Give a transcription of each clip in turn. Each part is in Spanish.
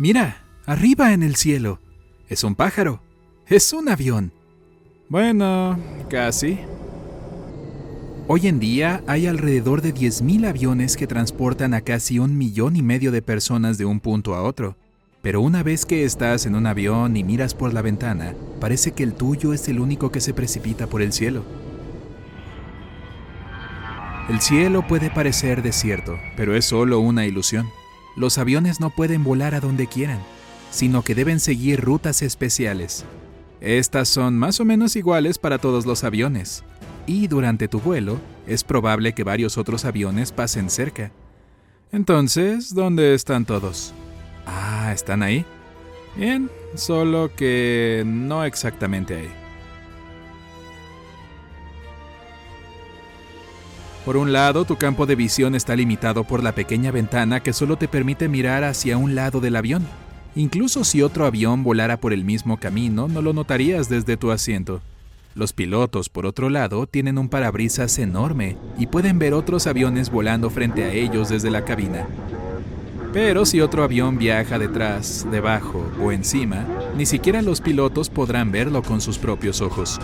Mira, arriba en el cielo. Es un pájaro. Es un avión. Bueno, casi. Hoy en día hay alrededor de 10.000 aviones que transportan a casi un millón y medio de personas de un punto a otro. Pero una vez que estás en un avión y miras por la ventana, parece que el tuyo es el único que se precipita por el cielo. El cielo puede parecer desierto, pero es solo una ilusión. Los aviones no pueden volar a donde quieran, sino que deben seguir rutas especiales. Estas son más o menos iguales para todos los aviones, y durante tu vuelo es probable que varios otros aviones pasen cerca. Entonces, ¿dónde están todos? Ah, ¿están ahí? Bien, solo que no exactamente ahí. Por un lado, tu campo de visión está limitado por la pequeña ventana que solo te permite mirar hacia un lado del avión. Incluso si otro avión volara por el mismo camino, no lo notarías desde tu asiento. Los pilotos, por otro lado, tienen un parabrisas enorme y pueden ver otros aviones volando frente a ellos desde la cabina. Pero si otro avión viaja detrás, debajo o encima, ni siquiera los pilotos podrán verlo con sus propios ojos.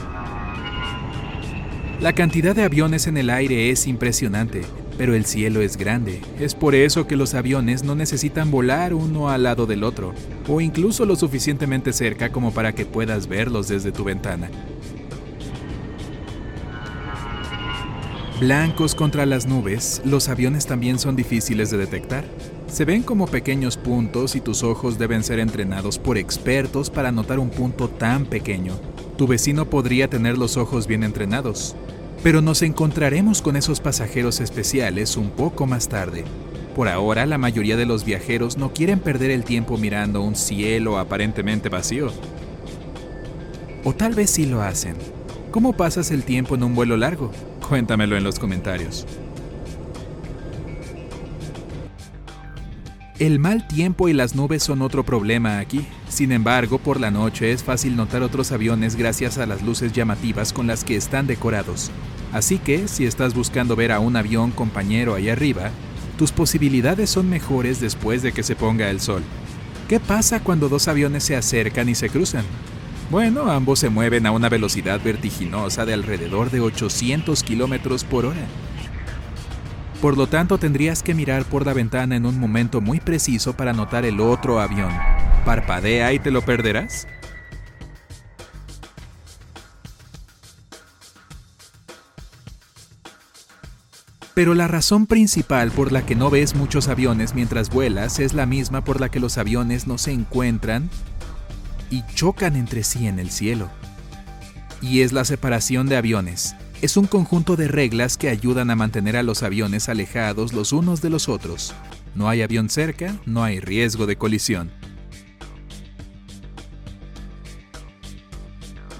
La cantidad de aviones en el aire es impresionante, pero el cielo es grande. Es por eso que los aviones no necesitan volar uno al lado del otro, o incluso lo suficientemente cerca como para que puedas verlos desde tu ventana. Blancos contra las nubes, los aviones también son difíciles de detectar. Se ven como pequeños puntos y tus ojos deben ser entrenados por expertos para notar un punto tan pequeño. Tu vecino podría tener los ojos bien entrenados, pero nos encontraremos con esos pasajeros especiales un poco más tarde. Por ahora, la mayoría de los viajeros no quieren perder el tiempo mirando un cielo aparentemente vacío. O tal vez sí lo hacen. ¿Cómo pasas el tiempo en un vuelo largo? Cuéntamelo en los comentarios. El mal tiempo y las nubes son otro problema aquí. Sin embargo, por la noche es fácil notar otros aviones gracias a las luces llamativas con las que están decorados. Así que, si estás buscando ver a un avión compañero ahí arriba, tus posibilidades son mejores después de que se ponga el sol. ¿Qué pasa cuando dos aviones se acercan y se cruzan? Bueno, ambos se mueven a una velocidad vertiginosa de alrededor de 800 kilómetros por hora. Por lo tanto, tendrías que mirar por la ventana en un momento muy preciso para notar el otro avión. ¿Parpadea y te lo perderás? Pero la razón principal por la que no ves muchos aviones mientras vuelas es la misma por la que los aviones no se encuentran y chocan entre sí en el cielo. Y es la separación de aviones es un conjunto de reglas que ayudan a mantener a los aviones alejados los unos de los otros. No hay avión cerca, no hay riesgo de colisión.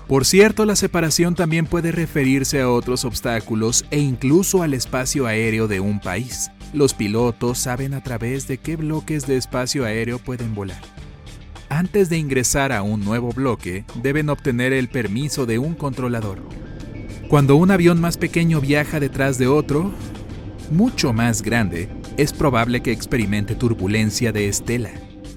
Por cierto, la separación también puede referirse a otros obstáculos e incluso al espacio aéreo de un país. Los pilotos saben a través de qué bloques de espacio aéreo pueden volar. Antes de ingresar a un nuevo bloque, deben obtener el permiso de un controlador. Cuando un avión más pequeño viaja detrás de otro, mucho más grande, es probable que experimente turbulencia de estela.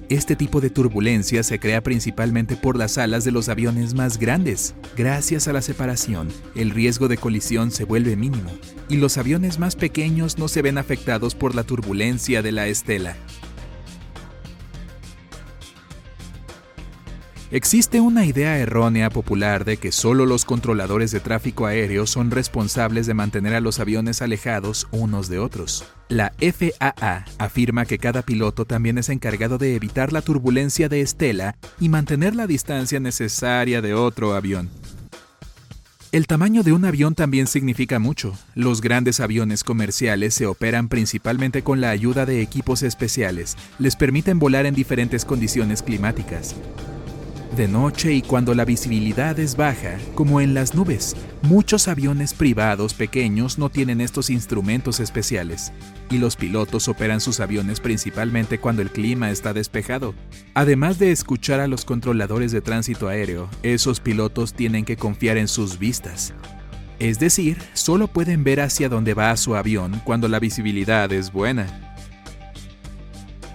Este tipo de turbulencia se crea principalmente por las alas de los aviones más grandes. Gracias a la separación, el riesgo de colisión se vuelve mínimo, y los aviones más pequeños no se ven afectados por la turbulencia de la estela. Existe una idea errónea popular de que solo los controladores de tráfico aéreo son responsables de mantener a los aviones alejados unos de otros. La FAA afirma que cada piloto también es encargado de evitar la turbulencia de estela y mantener la distancia necesaria de otro avión. El tamaño de un avión también significa mucho. Los grandes aviones comerciales se operan principalmente con la ayuda de equipos especiales. Les permiten volar en diferentes condiciones climáticas de noche y cuando la visibilidad es baja, como en las nubes. Muchos aviones privados pequeños no tienen estos instrumentos especiales, y los pilotos operan sus aviones principalmente cuando el clima está despejado. Además de escuchar a los controladores de tránsito aéreo, esos pilotos tienen que confiar en sus vistas. Es decir, solo pueden ver hacia dónde va su avión cuando la visibilidad es buena.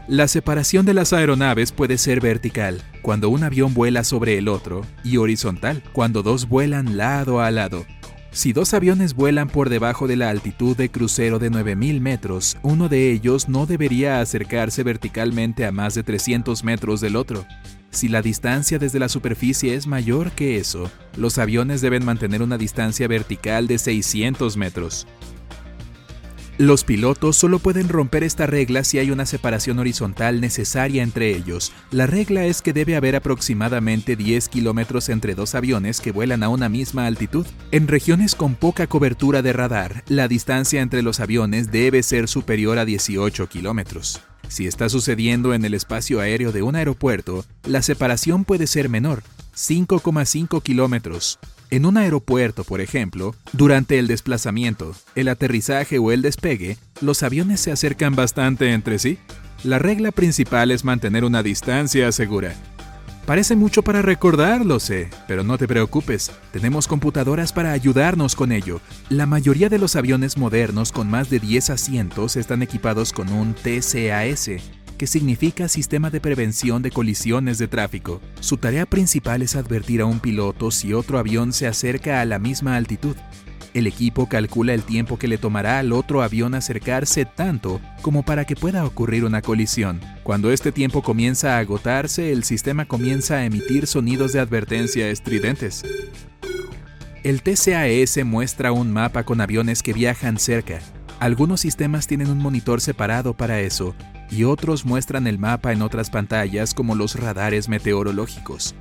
La separación de las aeronaves puede ser vertical, cuando un avión vuela sobre el otro, y horizontal, cuando dos vuelan lado a lado. Si dos aviones vuelan por debajo de la altitud de crucero de 9.000 metros, uno de ellos no debería acercarse verticalmente a más de 300 metros del otro. Si la distancia desde la superficie es mayor que eso, los aviones deben mantener una distancia vertical de 600 metros. Los pilotos solo pueden romper esta regla si hay una separación horizontal necesaria entre ellos. La regla es que debe haber aproximadamente 10 kilómetros entre dos aviones que vuelan a una misma altitud. En regiones con poca cobertura de radar, la distancia entre los aviones debe ser superior a 18 kilómetros. Si está sucediendo en el espacio aéreo de un aeropuerto, la separación puede ser menor, 5,5 kilómetros. En un aeropuerto, por ejemplo, durante el desplazamiento, el aterrizaje o el despegue, los aviones se acercan bastante entre sí. La regla principal es mantener una distancia segura. Parece mucho para recordarlo, sé, pero no te preocupes, tenemos computadoras para ayudarnos con ello. La mayoría de los aviones modernos con más de 10 asientos están equipados con un TCAS, que significa Sistema de Prevención de Colisiones de Tráfico. Su tarea principal es advertir a un piloto si otro avión se acerca a la misma altitud. El equipo calcula el tiempo que le tomará al otro avión acercarse tanto como para que pueda ocurrir una colisión. Cuando este tiempo comienza a agotarse, el sistema comienza a emitir sonidos de advertencia estridentes. El TCAS muestra un mapa con aviones que viajan cerca. Algunos sistemas tienen un monitor separado para eso, y otros muestran el mapa en otras pantallas como los radares meteorológicos.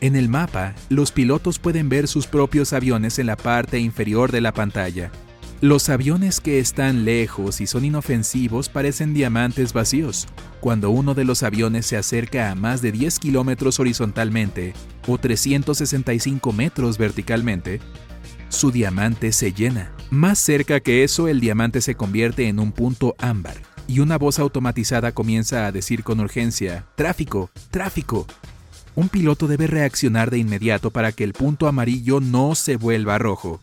En el mapa, los pilotos pueden ver sus propios aviones en la parte inferior de la pantalla. Los aviones que están lejos y son inofensivos parecen diamantes vacíos. Cuando uno de los aviones se acerca a más de 10 kilómetros horizontalmente o 365 metros verticalmente, su diamante se llena. Más cerca que eso, el diamante se convierte en un punto ámbar y una voz automatizada comienza a decir con urgencia, tráfico, tráfico. Un piloto debe reaccionar de inmediato para que el punto amarillo no se vuelva rojo.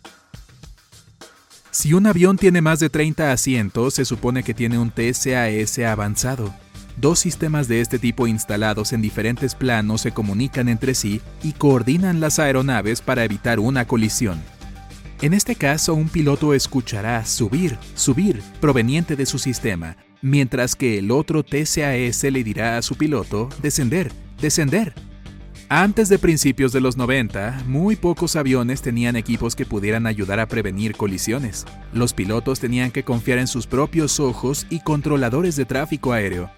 Si un avión tiene más de 30 asientos, se supone que tiene un TCAS avanzado. Dos sistemas de este tipo instalados en diferentes planos se comunican entre sí y coordinan las aeronaves para evitar una colisión. En este caso, un piloto escuchará subir, subir, proveniente de su sistema, mientras que el otro TCAS le dirá a su piloto descender, descender. Antes de principios de los 90, muy pocos aviones tenían equipos que pudieran ayudar a prevenir colisiones. Los pilotos tenían que confiar en sus propios ojos y controladores de tráfico aéreo.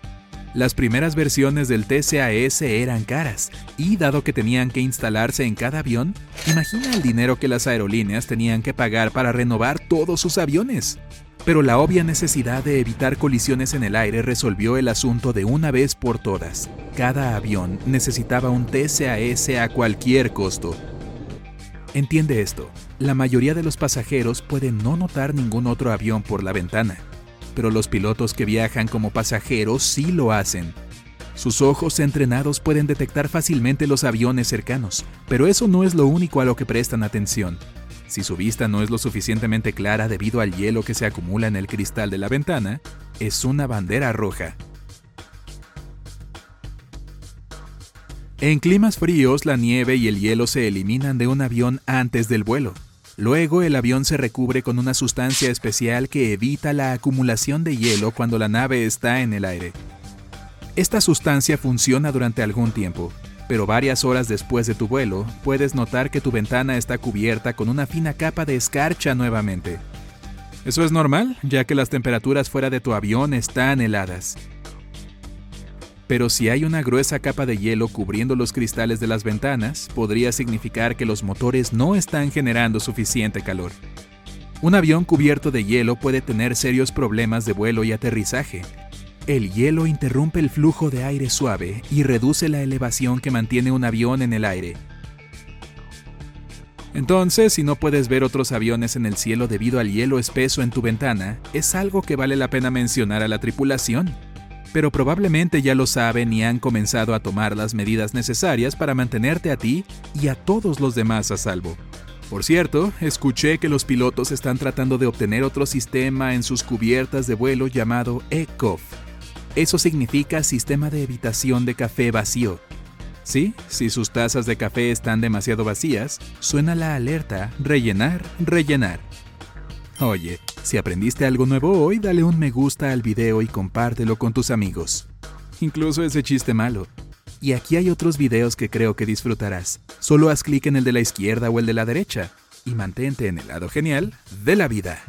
Las primeras versiones del TCAS eran caras, y dado que tenían que instalarse en cada avión, imagina el dinero que las aerolíneas tenían que pagar para renovar todos sus aviones. Pero la obvia necesidad de evitar colisiones en el aire resolvió el asunto de una vez por todas. Cada avión necesitaba un TCAS a cualquier costo. Entiende esto, la mayoría de los pasajeros pueden no notar ningún otro avión por la ventana, pero los pilotos que viajan como pasajeros sí lo hacen. Sus ojos entrenados pueden detectar fácilmente los aviones cercanos, pero eso no es lo único a lo que prestan atención. Si su vista no es lo suficientemente clara debido al hielo que se acumula en el cristal de la ventana, es una bandera roja. En climas fríos, la nieve y el hielo se eliminan de un avión antes del vuelo. Luego el avión se recubre con una sustancia especial que evita la acumulación de hielo cuando la nave está en el aire. Esta sustancia funciona durante algún tiempo, pero varias horas después de tu vuelo, puedes notar que tu ventana está cubierta con una fina capa de escarcha nuevamente. Eso es normal, ya que las temperaturas fuera de tu avión están heladas. Pero si hay una gruesa capa de hielo cubriendo los cristales de las ventanas, podría significar que los motores no están generando suficiente calor. Un avión cubierto de hielo puede tener serios problemas de vuelo y aterrizaje, el hielo interrumpe el flujo de aire suave y reduce la elevación que mantiene un avión en el aire. Entonces, si no puedes ver otros aviones en el cielo debido al hielo espeso en tu ventana, es algo que vale la pena mencionar a la tripulación. Pero probablemente ya lo saben y han comenzado a tomar las medidas necesarias para mantenerte a ti y a todos los demás a salvo. Por cierto, escuché que los pilotos están tratando de obtener otro sistema en sus cubiertas de vuelo llamado ECOF, Eso significa sistema de evitación de café vacío. Sí, si sus tazas de café están demasiado vacías, suena la alerta rellenar, rellenar. Oye, si aprendiste algo nuevo hoy, dale un me gusta al video y compártelo con tus amigos. Incluso ese chiste malo. Y aquí hay otros videos que creo que disfrutarás. Solo haz clic en el de la izquierda o el de la derecha y mantente en el lado genial de la vida.